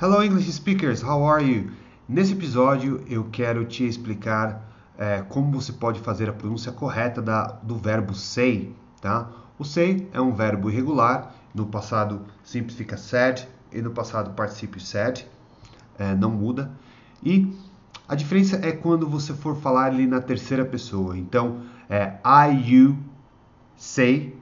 Hello English speakers, how are you? Nesse episódio eu quero te explicar é, como você pode fazer a pronúncia correta da, do verbo say, tá? O say é um verbo irregular, no passado simples fica said e no passado participio said, é, não muda. E a diferença é quando você for falar ele na terceira pessoa. Então, é I, you say,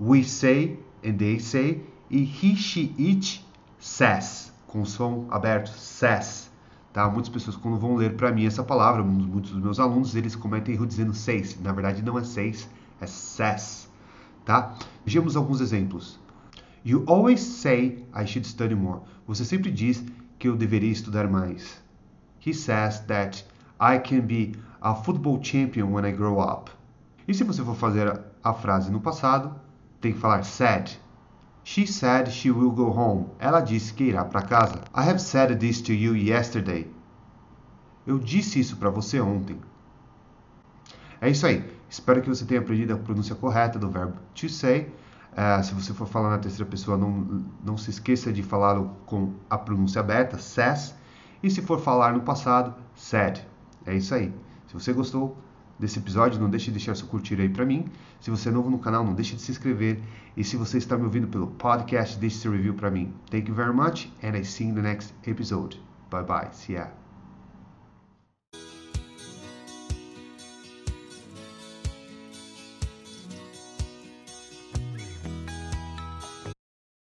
we say and they say, e he, she, it says, com som aberto, says. Tá? Muitas pessoas, quando vão ler para mim essa palavra, muitos dos meus alunos, eles cometem erro dizendo says. Na verdade, não é says, é says. Tá? Vejamos alguns exemplos. You always say I should study more. Você sempre diz que eu deveria estudar mais. He says that I can be a football champion when I grow up. E se você for fazer a frase no passado, tem que falar said. She said she will go home. Ela disse que irá para casa. I have said this to you yesterday. Eu disse isso para você ontem. É isso aí. Espero que você tenha aprendido a pronúncia correta do verbo to say. Uh, se você for falar na terceira pessoa, não, não se esqueça de falá-lo com a pronúncia aberta, says. E se for falar no passado, said. É isso aí. Se você gostou desse episódio, não deixe de deixar seu curtir aí para mim. Se você é novo no canal, não deixe de se inscrever. E se você está me ouvindo pelo podcast, deixe seu review para mim. Thank you very much and I see you in the next episode. Bye bye. See ya.